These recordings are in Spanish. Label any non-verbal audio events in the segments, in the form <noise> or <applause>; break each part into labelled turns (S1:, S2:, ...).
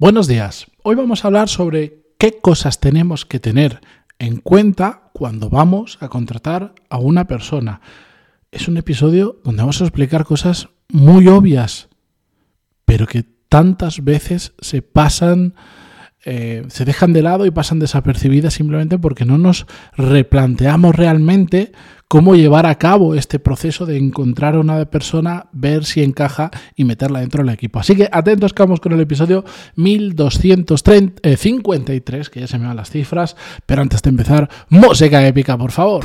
S1: Buenos días. Hoy vamos a hablar sobre qué cosas tenemos que tener en cuenta cuando vamos a contratar a una persona. Es un episodio donde vamos a explicar cosas muy obvias, pero que tantas veces se pasan, eh, se dejan de lado y pasan desapercibidas simplemente porque no nos replanteamos realmente cómo llevar a cabo este proceso de encontrar a una persona, ver si encaja y meterla dentro del equipo. Así que atentos que vamos con el episodio 1253, que ya se me van las cifras, pero antes de empezar, música épica, por favor.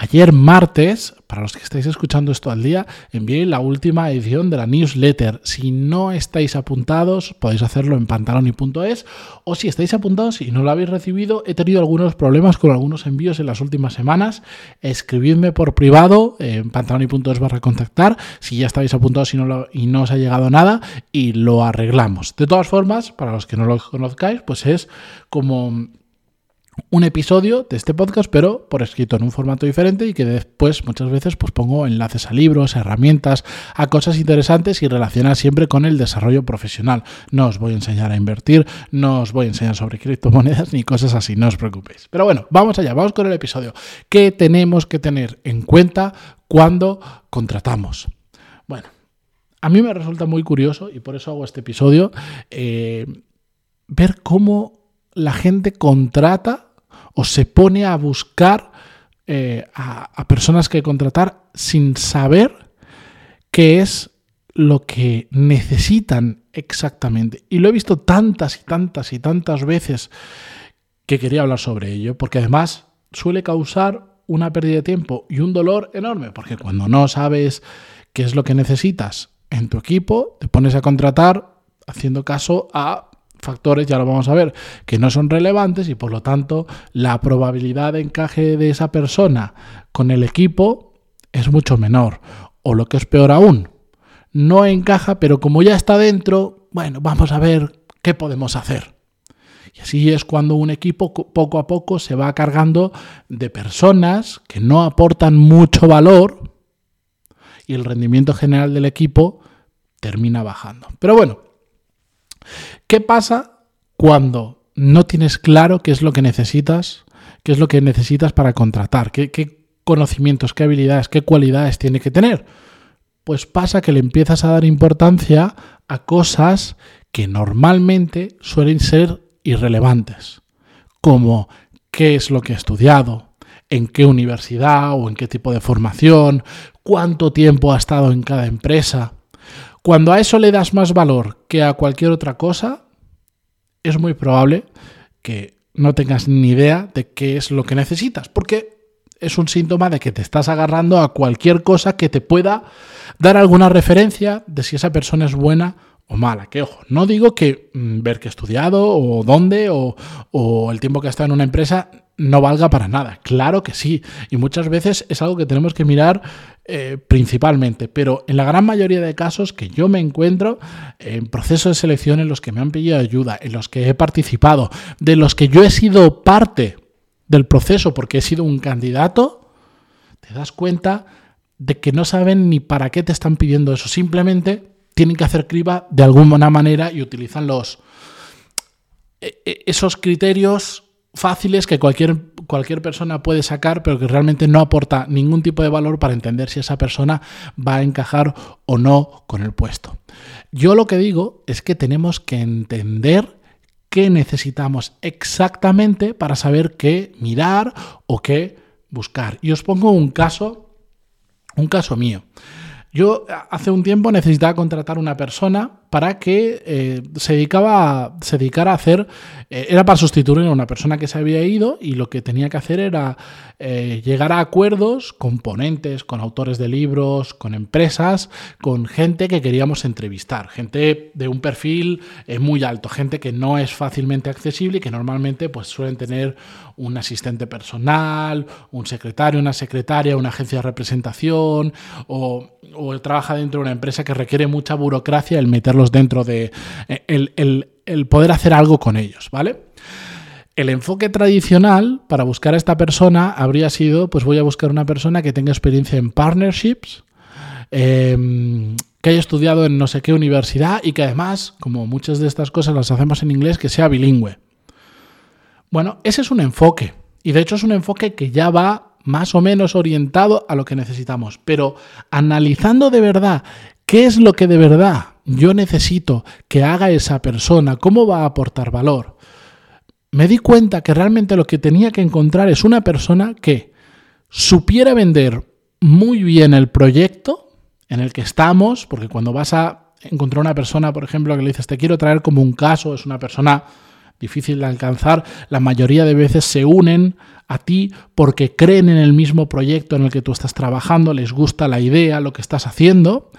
S1: Ayer martes, para los que estáis escuchando esto al día, envié la última edición de la newsletter. Si no estáis apuntados, podéis hacerlo en pantaloni.es o si estáis apuntados y no lo habéis recibido, he tenido algunos problemas con algunos envíos en las últimas semanas. Escribidme por privado en pantaloni.es barra contactar si ya estáis apuntados y no, y no os ha llegado nada y lo arreglamos. De todas formas, para los que no lo conozcáis, pues es como un episodio de este podcast, pero por escrito en un formato diferente y que después muchas veces pues pongo enlaces a libros, a herramientas, a cosas interesantes y relacionadas siempre con el desarrollo profesional. No os voy a enseñar a invertir, no os voy a enseñar sobre criptomonedas <laughs> ni cosas así, no os preocupéis. Pero bueno, vamos allá, vamos con el episodio. ¿Qué tenemos que tener en cuenta cuando contratamos? Bueno, a mí me resulta muy curioso y por eso hago este episodio, eh, ver cómo la gente contrata o se pone a buscar eh, a, personas que contratar sin saber qué es lo que necesitan exactamente. Y lo he visto tantas y tantas y tantas veces que quería hablar sobre ello, porque además suele causar una pérdida de tiempo y un dolor enorme, porque cuando no sabes qué es lo que necesitas en tu equipo, te pones a contratar haciendo caso a factores, ya lo vamos a ver, que no son relevantes y por lo tanto la probabilidad de encaje de esa persona con el equipo es mucho menor. O lo que es peor aún, no encaja, pero como ya está dentro, bueno, vamos a ver qué podemos hacer. Y así es cuando un equipo poco a poco se va cargando de personas que no aportan mucho valor y el rendimiento general del equipo termina bajando. Pero bueno, ¿Qué pasa cuando no tienes claro qué es lo que necesitas, qué es lo que necesitas para contratar, qué, conocimientos, qué habilidades, qué cualidades tiene que tener? Pues pasa que le empiezas a dar importancia a cosas que normalmente suelen ser irrelevantes, como qué es lo que ha estudiado, en qué universidad o en qué tipo de formación, cuánto tiempo ha estado en cada empresa. Cuando a eso le das más valor que a cualquier otra cosa, es muy probable que no tengas ni idea de qué es lo que necesitas, porque es un síntoma de que te estás agarrando a cualquier cosa que te pueda dar alguna referencia de si esa persona es buena o mala. Que ojo, no digo que mm, ver qué he estudiado o dónde o, o el tiempo que ha estado en una empresa no valga para nada. Claro que sí. Y muchas veces es algo que tenemos que mirar eh, principalmente. Pero en la gran mayoría de casos que yo me encuentro en procesos de selección en los que me han pedido ayuda, en los que he participado, de los que yo he sido parte del proceso porque he sido un candidato, te das cuenta de que no saben ni para qué te están pidiendo eso. Simplemente tienen que hacer criba de alguna manera y utilizan los e, e, esos criterios fáciles que cualquier, cualquier persona puede sacar, pero que realmente no aporta ningún tipo de valor para entender si esa persona va a encajar o no con el puesto. Yo lo que digo es que tenemos que entender qué necesitamos exactamente para saber qué mirar o qué buscar. Y os pongo un caso, un caso mío. Yo hace un tiempo necesitaba contratar una persona para que eh, se, dedicaba se dedicara a hacer, eh, era para sustituir a una persona que se había ido y lo que tenía que hacer era eh, llegar a acuerdos con ponentes, con autores de libros, con empresas, con gente que queríamos entrevistar, gente de un perfil muy alto, gente que no es fácilmente accesible y que normalmente pues, suelen tener un asistente personal, un secretario, una secretaria, una agencia de representación o, o trabaja dentro de una empresa que requiere mucha burocracia el dentro de el, poder hacer algo con ellos, ¿vale? El enfoque tradicional para buscar a esta persona habría sido, pues voy a buscar una persona que tenga experiencia en partnerships, em, que haya estudiado en no sé qué universidad y que además, como muchas de estas cosas las hacemos en inglés, que sea bilingüe. Bueno, ese es un enfoque. Y de hecho es un enfoque que ya va más o menos orientado a lo que necesitamos. Pero analizando de verdad qué es lo que de verdad yo necesito que haga esa persona, cómo va a aportar valor, me di cuenta que realmente lo que tenía que encontrar es una persona que supiera vender muy bien el proyecto en el que estamos, porque cuando vas a encontrar una persona, por ejemplo, que le dices, te quiero traer como un caso, es una persona difícil de alcanzar, la mayoría de veces se unen a ti porque creen en el mismo proyecto en el que tú estás trabajando, les gusta la idea, lo que estás haciendo.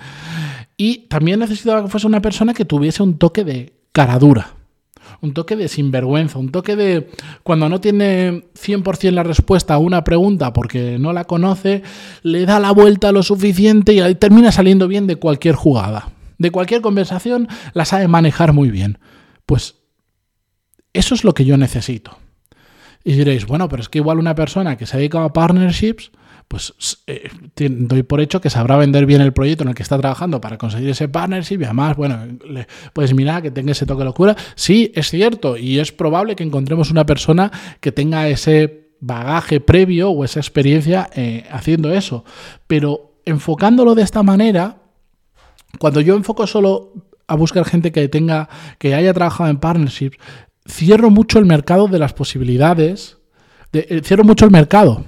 S1: Y también necesitaba que fuese una persona que tuviese un toque de caradura, un toque de sinvergüenza, un toque de cuando no tiene 100% la respuesta a una pregunta porque no la conoce, le da la vuelta lo suficiente y termina saliendo bien de cualquier jugada. De cualquier conversación la sabe manejar muy bien. Pues eso es lo que yo necesito. Y diréis, bueno, pero es que igual una persona que se ha dedicado a partnerships, pues eh, doy por hecho que sabrá vender bien el proyecto en el que está trabajando para conseguir ese partnership y además, bueno, pues mira, que tenga ese toque de locura. Sí, es cierto y es probable que encontremos una persona que tenga ese bagaje previo o esa experiencia eh, haciendo eso. Pero enfocándolo de esta manera, cuando yo enfoco solo a buscar gente que tenga, que haya trabajado en partnerships, cierro mucho el mercado de las posibilidades, eh, cierro mucho el mercado.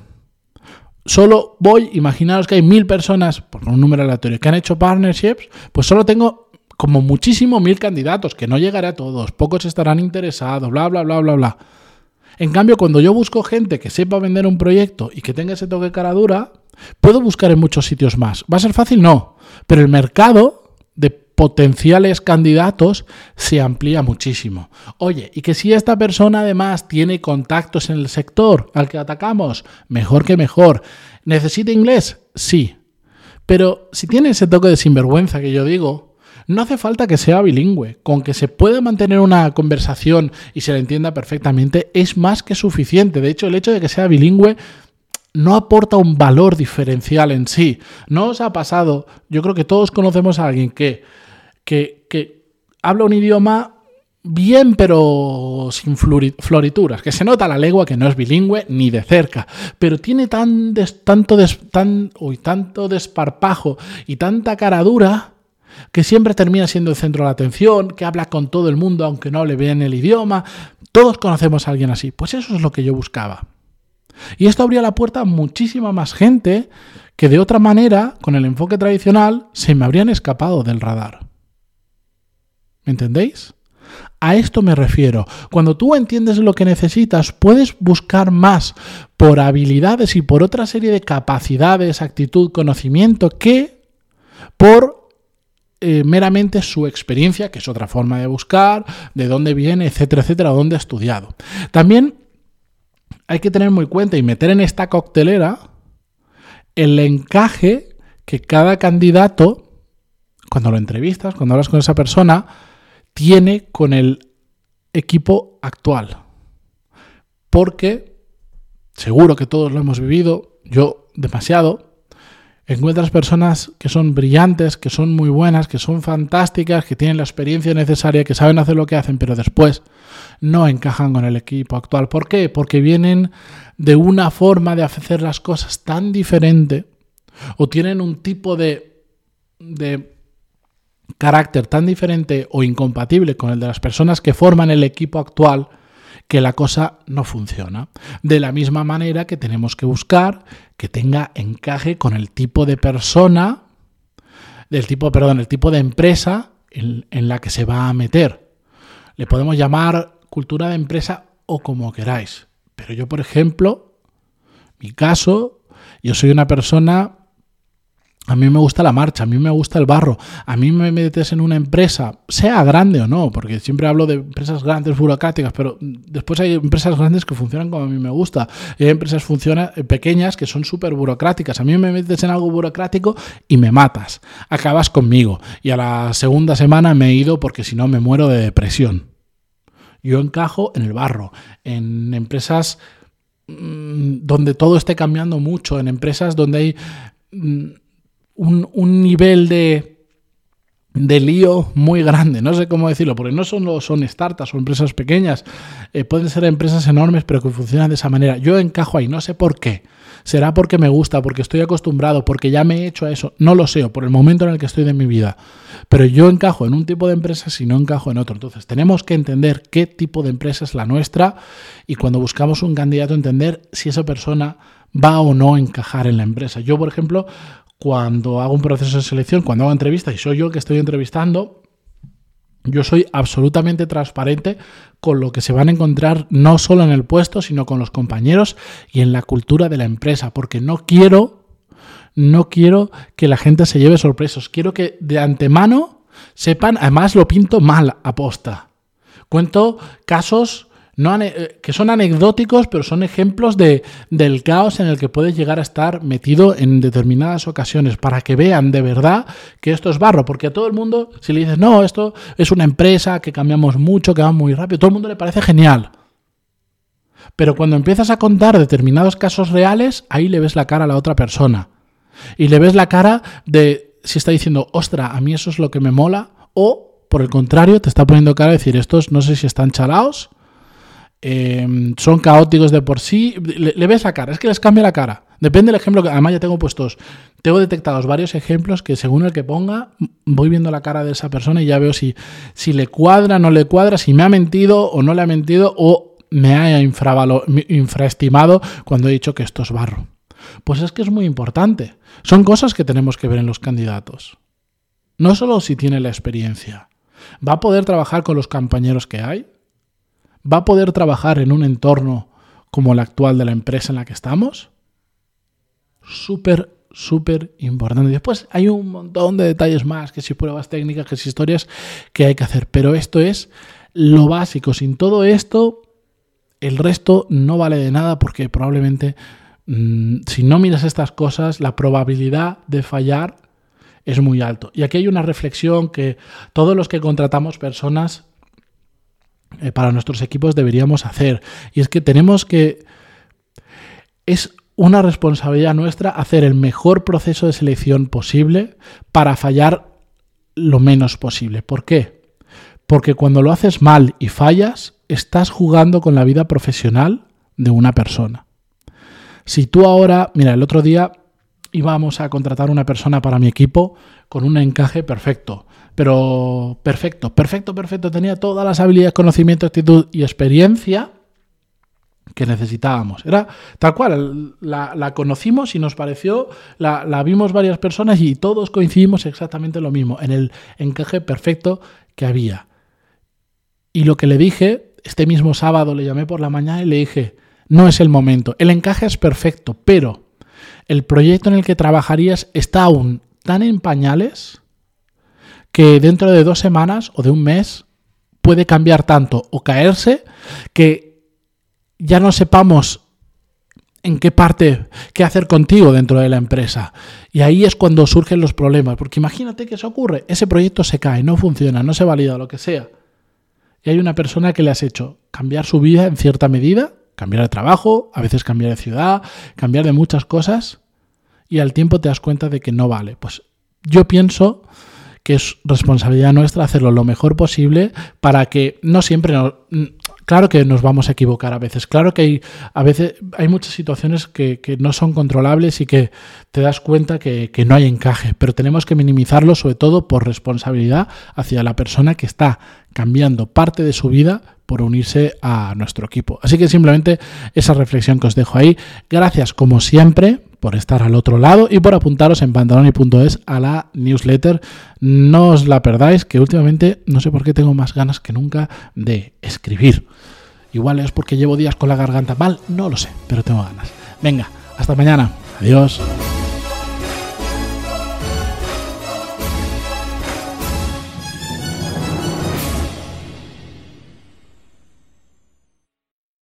S1: Solo voy, imaginaros que hay mil personas, por un número aleatorio, que han hecho partnerships, pues solo tengo como muchísimo mil candidatos, que no llegaré a todos, pocos estarán interesados, bla, bla, bla, bla, bla. En cambio, cuando yo busco gente que sepa vender un proyecto y que tenga ese toque de cara dura, puedo buscar en muchos sitios más. ¿Va a ser fácil? No. Pero el mercado de potenciales candidatos se amplía muchísimo. Oye, y que si esta persona además tiene contactos en el sector al que atacamos, mejor que mejor. ¿Necesita inglés? Sí. Pero si tiene ese toque de sinvergüenza que yo digo, no hace falta que sea bilingüe. Con que se pueda mantener una conversación y se le entienda perfectamente es más que suficiente. De hecho, el hecho de que sea bilingüe no aporta un valor diferencial en sí. No os ha pasado, yo creo que todos conocemos a alguien que que, habla un idioma bien pero sin florituras, que se nota la lengua que no es bilingüe ni de cerca, pero tiene tan tanto, tan, tanto desparpajo y tanta cara dura que siempre termina siendo el centro de la atención, que habla con todo el mundo aunque no hable bien el idioma. Todos conocemos a alguien así. Pues eso es lo que yo buscaba. Y esto abría la puerta a muchísima más gente que de otra manera, con el enfoque tradicional, se me habrían escapado del radar. ¿Me entendéis? A esto me refiero. Cuando tú entiendes lo que necesitas, puedes buscar más por habilidades y por otra serie de capacidades, actitud, conocimiento que por eh, meramente su experiencia, que es otra forma de buscar, de dónde viene, etcétera, etcétera, dónde ha estudiado. También hay que tener muy cuenta y meter en esta coctelera el encaje que cada candidato, cuando lo entrevistas, cuando hablas con esa persona, tiene con el equipo actual. Porque, seguro que todos lo hemos vivido, yo demasiado, encuentras personas que son brillantes, que son muy buenas, que son fantásticas, que tienen la experiencia necesaria, que saben hacer lo que hacen, pero después no encajan con el equipo actual. ¿Por qué? Porque vienen de una forma de hacer las cosas tan diferente o tienen un tipo de, de carácter tan diferente o incompatible con el de las personas que forman el equipo actual que la cosa no funciona. De la misma manera que tenemos que buscar que tenga encaje con el tipo de persona, del tipo, perdón, el tipo de empresa en, en la que se va a meter. Le podemos llamar cultura de empresa o como queráis. Pero yo, por ejemplo, mi caso, yo soy una persona a mí me gusta la marcha, a mí me gusta el barro, a mí me metes en una empresa, sea grande o no, porque siempre hablo de empresas grandes, burocráticas, pero después hay empresas grandes que funcionan como a mí me gusta, y hay empresas eh, pequeñas que son súper burocráticas. A mí me metes en algo burocrático y me matas, acabas conmigo. Y a la segunda semana me he ido porque si no me muero de depresión. Yo encajo en el barro, en empresas mm, donde todo esté cambiando mucho, en empresas donde hay un, nivel de, de lío muy grande, no sé cómo decirlo, porque no solo son startups o empresas pequeñas, eh, pueden ser empresas enormes, pero que funcionan de esa manera. Yo encajo ahí, no sé por qué. Será porque me gusta, porque estoy acostumbrado, porque ya me he hecho a eso. No lo sé, por el momento en el que estoy de mi vida. Pero yo encajo en un tipo de empresa si no encajo en otro. Entonces tenemos que entender qué tipo de empresa es la nuestra y cuando buscamos un candidato entender si esa persona va o no encajar en la empresa. Yo, por ejemplo, cuando hago un proceso de selección, cuando hago entrevistas y soy yo que estoy entrevistando, yo soy absolutamente transparente con lo que se van a encontrar no solo en el puesto, sino con los compañeros y en la cultura de la empresa, porque no quiero, no quiero que la gente se lleve sorpresos. Quiero que de antemano sepan, además lo pinto mal aposta. Cuento casos eh, que son anecdóticos, pero son ejemplos de, del caos en el que puedes llegar a estar metido en determinadas ocasiones, para que vean de verdad que esto es barro, porque a todo el mundo, si le dices, no, esto es una empresa, que cambiamos mucho, que va muy rápido, todo el mundo le parece genial. Pero cuando empiezas a contar determinados casos reales, ahí le ves la cara a la otra persona. Y le ves la cara de si está diciendo, ostra, a mí eso es lo que me mola, o por el contrario, te está poniendo cara a decir, estos no sé si están chalaos Em, son caóticos de por sí, le, ves la cara, es que les cambia la cara. Depende del ejemplo que, además ya tengo puestos, tengo detectados varios ejemplos que según el que ponga, voy viendo la cara de esa persona y ya veo si, si le cuadra, no le cuadra, si me ha mentido o no le ha mentido o me ha infraestimado cuando he dicho que esto es barro. Pues es que es muy importante. Son cosas que tenemos que ver en los candidatos. No solo si tiene la experiencia. ¿Va a poder trabajar con los compañeros que hay? ¿Va a poder trabajar en un entorno como el actual de la empresa en la que estamos? Súper, súper importante. Después hay un montón de detalles más, que si pruebas técnicas, que si historias que hay que hacer. Pero esto es lo básico. Sin todo esto, el resto no vale de nada porque probablemente mm, si no miras estas cosas, la probabilidad de fallar es muy alto. Y aquí hay una reflexión que todos los que contratamos personas eh, para nuestros equipos deberíamos hacer. Y es que tenemos que... Es una responsabilidad nuestra hacer el mejor proceso de selección posible para fallar lo menos posible. ¿Por qué? Porque cuando lo haces mal y fallas, estás jugando con la vida profesional de una persona. Si tú ahora, mira, el otro día íbamos a contratar una persona para mi equipo con un encaje perfecto pero perfecto, perfecto, perfecto. Tenía todas las habilidades, conocimiento, actitud y experiencia que necesitábamos. Era tal cual, la, conocimos y nos pareció, la, la, vimos varias personas y todos coincidimos exactamente lo mismo, en el encaje perfecto que había. Y lo que le dije, este mismo sábado le llamé por la mañana y le dije, no es el momento, el encaje es perfecto, pero el proyecto en el que trabajarías está aún tan en pañales que dentro de dos semanas o de un mes puede cambiar tanto o caerse que ya no sepamos en qué parte, qué hacer contigo dentro de la empresa. Y ahí es cuando surgen los problemas, porque imagínate que eso ocurre, ese proyecto se cae, no funciona, no se valida, lo que sea. Y hay una persona que le has hecho cambiar su vida en cierta medida, cambiar de trabajo, a veces cambiar de ciudad, cambiar de muchas cosas, y al tiempo te das cuenta de que no vale. Pues yo pienso que es responsabilidad nuestra hacerlo lo mejor posible para que no siempre claro que nos vamos a equivocar a veces, claro que hay, a veces hay muchas situaciones que, no son controlables y que te das cuenta que, no hay encaje, pero tenemos que minimizarlo sobre todo por responsabilidad hacia la persona que está cambiando parte de su vida por unirse a nuestro equipo. Así que simplemente esa reflexión que os dejo ahí. Gracias como siempre por estar al otro lado y por apuntaros en pantaloni.es a la newsletter. No os la perdáis, que últimamente no sé por qué tengo más ganas que nunca de escribir. Igual es porque llevo días con la garganta mal, no lo sé, pero tengo ganas. Venga, hasta mañana. Adiós.